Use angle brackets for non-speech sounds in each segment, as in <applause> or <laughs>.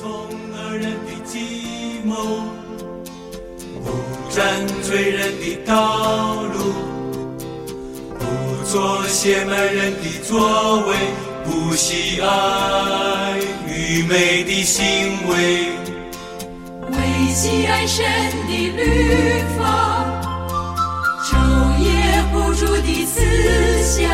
从而人的计谋，不占罪人的道路，不做邪门人的作为，不喜爱愚昧的行为。为喜爱神的律法，昼夜不住的思想，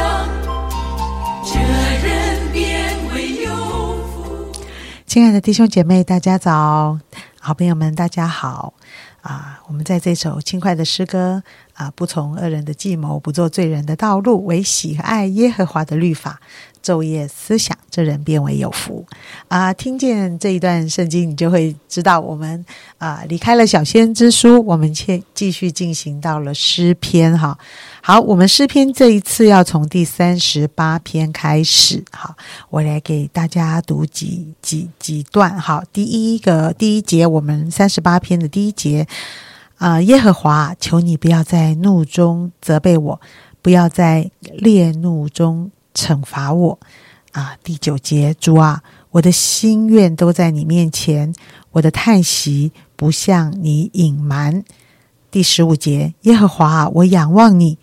亲爱的弟兄姐妹，大家早！好朋友们，大家好！啊，我们在这首轻快的诗歌啊，不从恶人的计谋，不做罪人的道路，唯喜爱耶和华的律法，昼夜思想，这人变为有福啊！听见这一段圣经，你就会知道，我们啊离开了小先知书，我们却继续进行到了诗篇哈。好，我们诗篇这一次要从第三十八篇开始。哈，我来给大家读几几几段。哈，第一个第一节，我们三十八篇的第一节啊，耶和华，求你不要在怒中责备我，不要在烈怒中惩罚我啊。第九节，主啊，我的心愿都在你面前，我的叹息不向你隐瞒。第十五节，耶和华，我仰望你，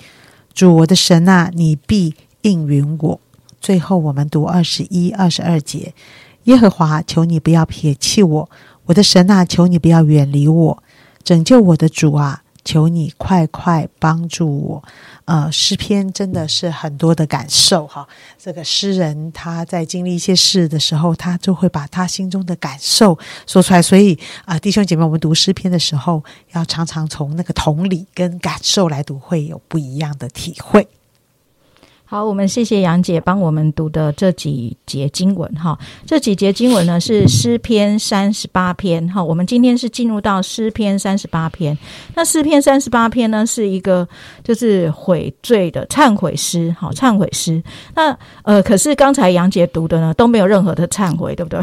主我的神啊，你必应允我。最后，我们读二十一、二十二节，耶和华，求你不要撇弃我，我的神啊，求你不要远离我，拯救我的主啊，求你快快帮助我。呃，诗篇真的是很多的感受哈。这个诗人他在经历一些事的时候，他就会把他心中的感受说出来。所以啊、弟兄姐妹，我们读诗篇的时候，要常常从那个同理跟感受来读，会有不一样的体会。好，我们谢谢杨姐帮我们读的这几节经文哈。这几节经文呢是诗篇三十八篇哈。我们今天是进入到诗篇三十八篇。那诗篇三十八篇呢是一个就是悔罪的忏悔诗，好忏悔诗。那呃，可是刚才杨姐读的呢都没有任何的忏悔，对不对？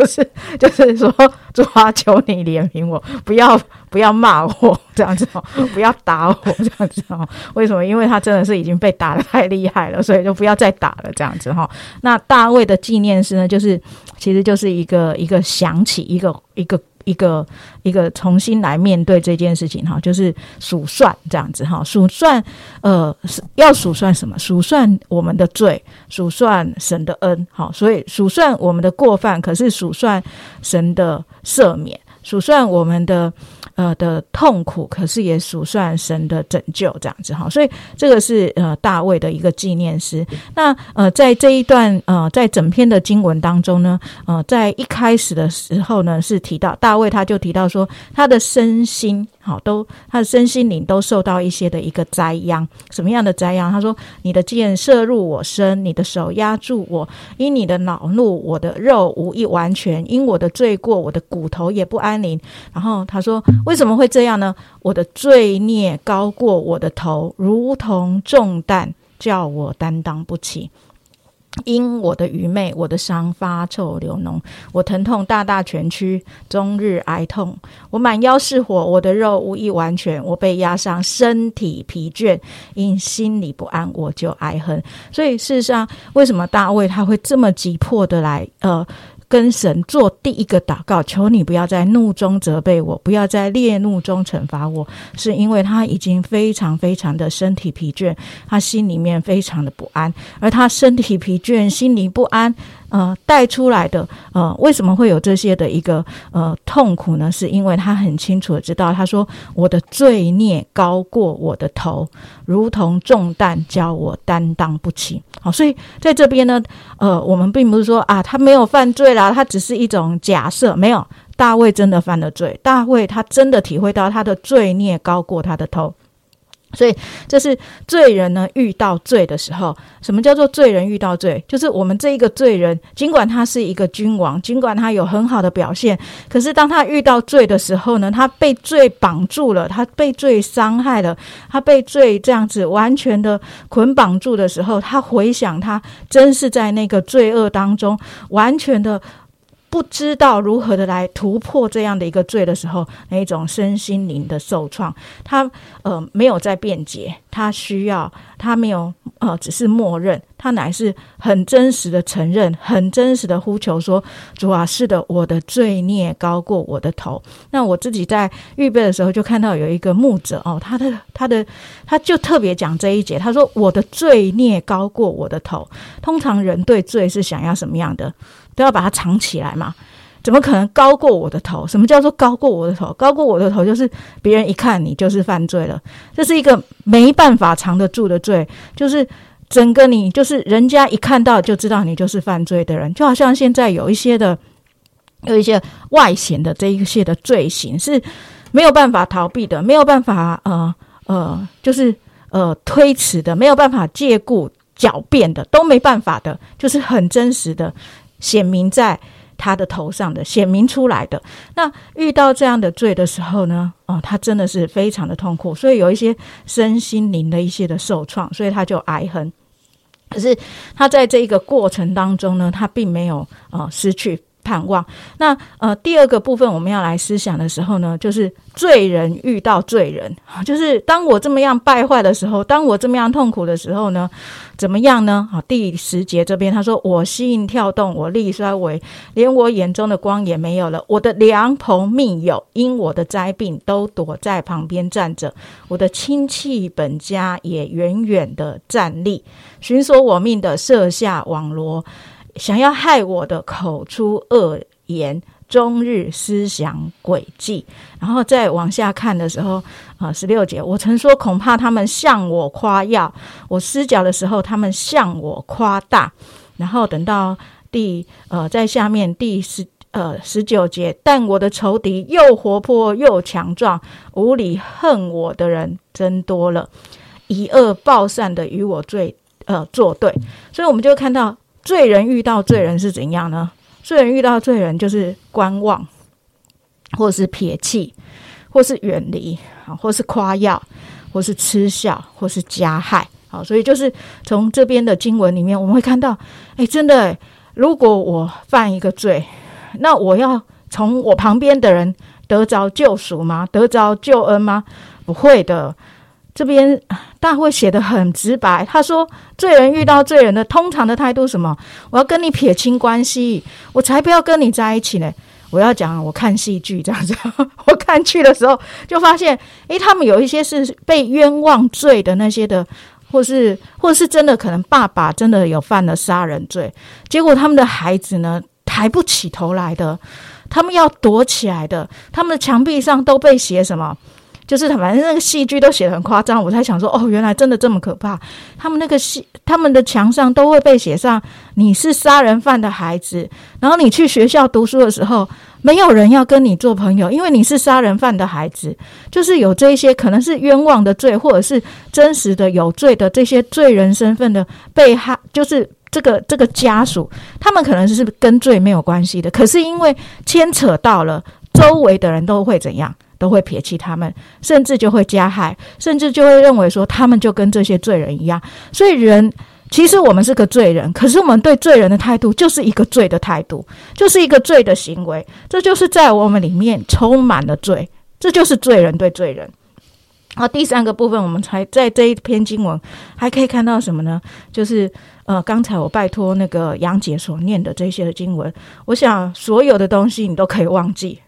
就是 <laughs> 就是说，主啊，求你怜悯我，不要不要骂我这样子哦，<laughs> 不要打我这样子哦。为什么？因为他真的是已经被打的太厉害了，所以就不要再打了这样子哈。那大卫的纪念诗呢，就是其实就是一个一个想起一个一个。一个一个重新来面对这件事情哈，就是数算这样子哈，数算呃要数算什么？数算我们的罪，数算神的恩，好，所以数算我们的过犯，可是数算神的赦免，数算我们的呃的痛苦，可是也数算神的拯救，这样子哈。所以这个是呃大卫的一个纪念诗。那呃在这一段呃在整篇的经文当中呢，呃在一开始的时候呢是提到大卫他就提到说他的身心好都他的身心灵都受到一些的一个灾殃，什么样的灾殃？他说你的箭射入我身，你的手压住我，因你的恼怒，我的肉无一完全，因我的罪过，我的骨头也不安宁。然后他说为什么会这样呢？我的罪孽高过我的头，如同重担，叫我担当不起。因我的愚昧，我的伤发臭流脓，我疼痛大大蜷曲，终日哀痛。我满腰是火，我的肉无一完全，我被压伤，身体疲倦，因心里不安，我就哀恨。所以事实上，为什么大卫他会这么急迫的来呃？跟神做第一个祷告，求你不要在怒中责备我，不要在烈怒中惩罚我，是因为他已经非常非常的身体疲倦，他心里面非常的不安，而他身体疲倦、心里不安，呃，带出来的呃，为什么会有这些的一个呃痛苦呢？是因为他很清楚的知道，他说我的罪孽高过我的头，如同重担，叫我担当不起。好，所以在这边呢，呃，我们并不是说啊，他没有犯罪啦，他只是一种假设，没有。大卫真的犯了罪，大卫他真的体会到他的罪孽高过他的头。所以，这是罪人呢遇到罪的时候，什么叫做罪人遇到罪？就是我们这一个罪人，尽管他是一个君王，尽管他有很好的表现，可是当他遇到罪的时候呢，他被罪绑住了，他被罪伤害了，他被罪这样子完全的捆绑住的时候，他回想他真是在那个罪恶当中，完全的。不知道如何的来突破这样的一个罪的时候，那一种身心灵的受创，他呃没有在辩解，他需要他没有呃只是默认，他乃是很真实的承认，很真实的呼求说：“主啊，是的，我的罪孽高过我的头。”那我自己在预备的时候就看到有一个牧者哦，他的他的他就特别讲这一节，他说：“我的罪孽高过我的头。”通常人对罪是想要什么样的，都要把它藏起来嘛。怎么可能高过我的头？什么叫做高过我的头？高过我的头就是别人一看你就是犯罪了，这是一个没办法藏得住的罪，就是整个你就是人家一看到就知道你就是犯罪的人，就好像现在有一些的有一些外显的这一些的罪行是没有办法逃避的，没有办法呃呃就是呃推迟的，没有办法借故狡辩的，都没办法的，就是很真实的显明在。他的头上的显明出来的，那遇到这样的罪的时候呢？哦，他真的是非常的痛苦，所以有一些身心灵的一些的受创，所以他就哀恨。可是他在这一个过程当中呢，他并没有呃失去。盼望。那呃，第二个部分我们要来思想的时候呢，就是罪人遇到罪人，就是当我这么样败坏的时候，当我这么样痛苦的时候呢，怎么样呢？好，第十节这边他说：“我心跳动，我力衰微，连我眼中的光也没有了。我的良朋密友因我的灾病都躲在旁边站着，我的亲戚本家也远远的站立，寻索我命的设下网罗。”想要害我的口出恶言，终日思想诡计。然后再往下看的时候，啊，十六节，我曾说恐怕他们向我夸耀，我施脚的时候，他们向我夸大。然后等到第呃，在下面第十呃十九节，但我的仇敌又活泼又强壮，无理恨我的人增多了，以恶报善的与我罪呃作对。所以我们就看到。罪人遇到罪人是怎样呢？罪人遇到罪人就是观望，或是撇弃，或是远离啊，或是夸耀，或是嗤笑，或是加害。好，所以就是从这边的经文里面，我们会看到，哎，真的，如果我犯一个罪，那我要从我旁边的人得着救赎吗？得着救恩吗？不会的。这边大会写的很直白，他说：“罪人遇到罪人的通常的态度什么？我要跟你撇清关系，我才不要跟你在一起呢。我要讲，我看戏剧这样子，我看剧的时候就发现，诶，他们有一些是被冤枉罪的那些的，或是或是真的可能爸爸真的有犯了杀人罪，结果他们的孩子呢抬不起头来的，他们要躲起来的，他们的墙壁上都被写什么？”就是，反正那个戏剧都写的很夸张，我才想说，哦，原来真的这么可怕。他们那个戏，他们的墙上都会被写上你是杀人犯的孩子，然后你去学校读书的时候，没有人要跟你做朋友，因为你是杀人犯的孩子。就是有这些可能是冤枉的罪，或者是真实的有罪的这些罪人身份的被害，就是这个这个家属，他们可能是跟罪没有关系的，可是因为牵扯到了周围的人都会怎样？都会撇弃他们，甚至就会加害，甚至就会认为说他们就跟这些罪人一样。所以人其实我们是个罪人，可是我们对罪人的态度就是一个罪的态度，就是一个罪的行为。这就是在我们里面充满了罪，这就是罪人对罪人。好，第三个部分，我们才在这一篇经文还可以看到什么呢？就是呃，刚才我拜托那个杨姐所念的这些的经文，我想所有的东西你都可以忘记。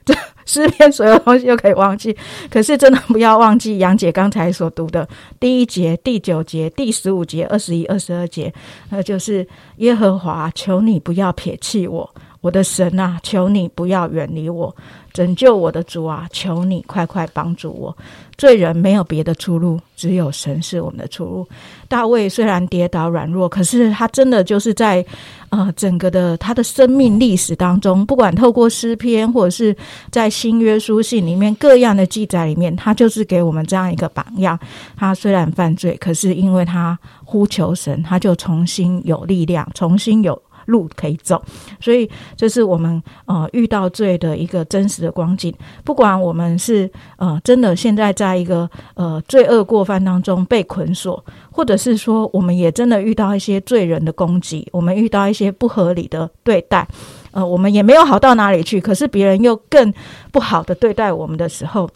诗篇所有东西都可以忘记，可是真的不要忘记杨姐刚才所读的第一节、第九节、第十五节、二十一、二十二节，那就是耶和华，求你不要撇弃我，我的神啊，求你不要远离我。拯救我的主啊，求你快快帮助我！罪人没有别的出路，只有神是我们的出路。大卫虽然跌倒软弱，可是他真的就是在呃整个的他的生命历史当中，不管透过诗篇或者是在新约书信里面各样的记载里面，他就是给我们这样一个榜样。他虽然犯罪，可是因为他呼求神，他就重新有力量，重新有。路可以走，所以这是我们呃遇到罪的一个真实的光景。不管我们是呃真的现在在一个呃罪恶过犯当中被捆锁，或者是说我们也真的遇到一些罪人的攻击，我们遇到一些不合理的对待，呃，我们也没有好到哪里去，可是别人又更不好的对待我们的时候。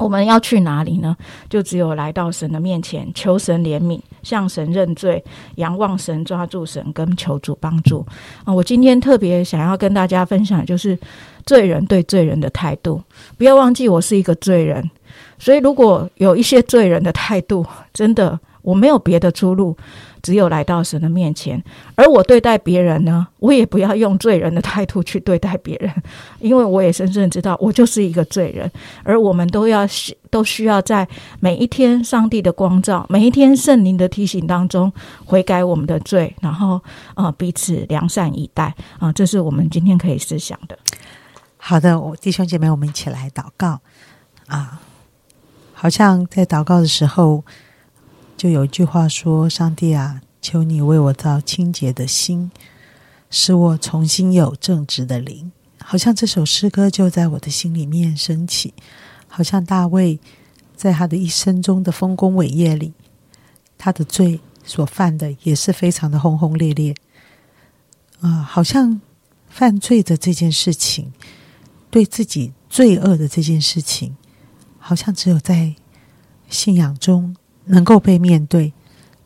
我们要去哪里呢？就只有来到神的面前，求神怜悯，向神认罪，仰望神，抓住神，跟求主帮助啊！我今天特别想要跟大家分享，就是罪人对罪人的态度。不要忘记，我是一个罪人，所以如果有一些罪人的态度，真的。我没有别的出路，只有来到神的面前。而我对待别人呢，我也不要用罪人的态度去对待别人，<laughs> 因为我也深深知道，我就是一个罪人。而我们都要都需要在每一天上帝的光照、每一天圣灵的提醒当中悔改我们的罪，然后呃彼此良善以待啊，这是我们今天可以思想的。好的，我弟兄姐妹，我们一起来祷告啊！好像在祷告的时候。就有一句话说：“上帝啊，求你为我造清洁的心，使我重新有正直的灵。”好像这首诗歌就在我的心里面升起，好像大卫在他的一生中的丰功伟业里，他的罪所犯的也是非常的轰轰烈烈。啊，好像犯罪的这件事情，对自己罪恶的这件事情，好像只有在信仰中。能够被面对，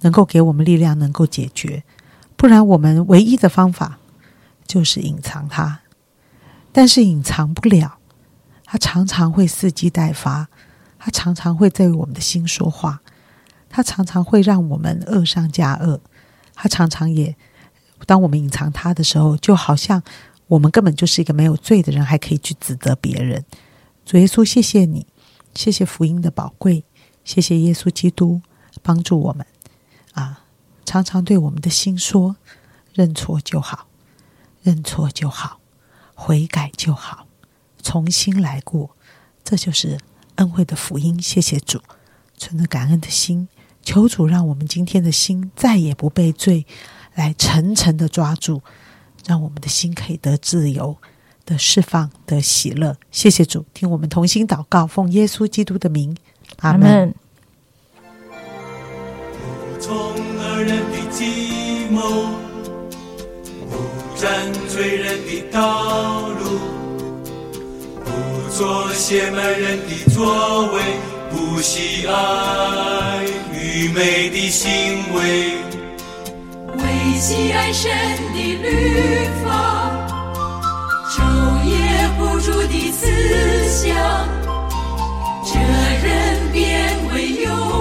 能够给我们力量，能够解决。不然，我们唯一的方法就是隐藏它。但是隐藏不了，它常常会伺机待发，它常常会在我们的心说话，它常常会让我们恶上加恶。它常常也，当我们隐藏它的时候，就好像我们根本就是一个没有罪的人，还可以去指责别人。主耶稣，谢谢你，谢谢福音的宝贵。谢谢耶稣基督帮助我们啊！常常对我们的心说：认错就好，认错就好，悔改就好，重新来过。这就是恩惠的福音。谢谢主，存着感恩的心，求主让我们今天的心再也不被罪来层层的抓住，让我们的心可以得自由的释放的喜乐。谢谢主，听我们同心祷告，奉耶稣基督的名。阿门。不从恶人的计谋，不占罪人的道路，不做邪门人的作为，不喜爱愚昧的行为，为喜爱神的律法，昼夜不住的思想。变为牛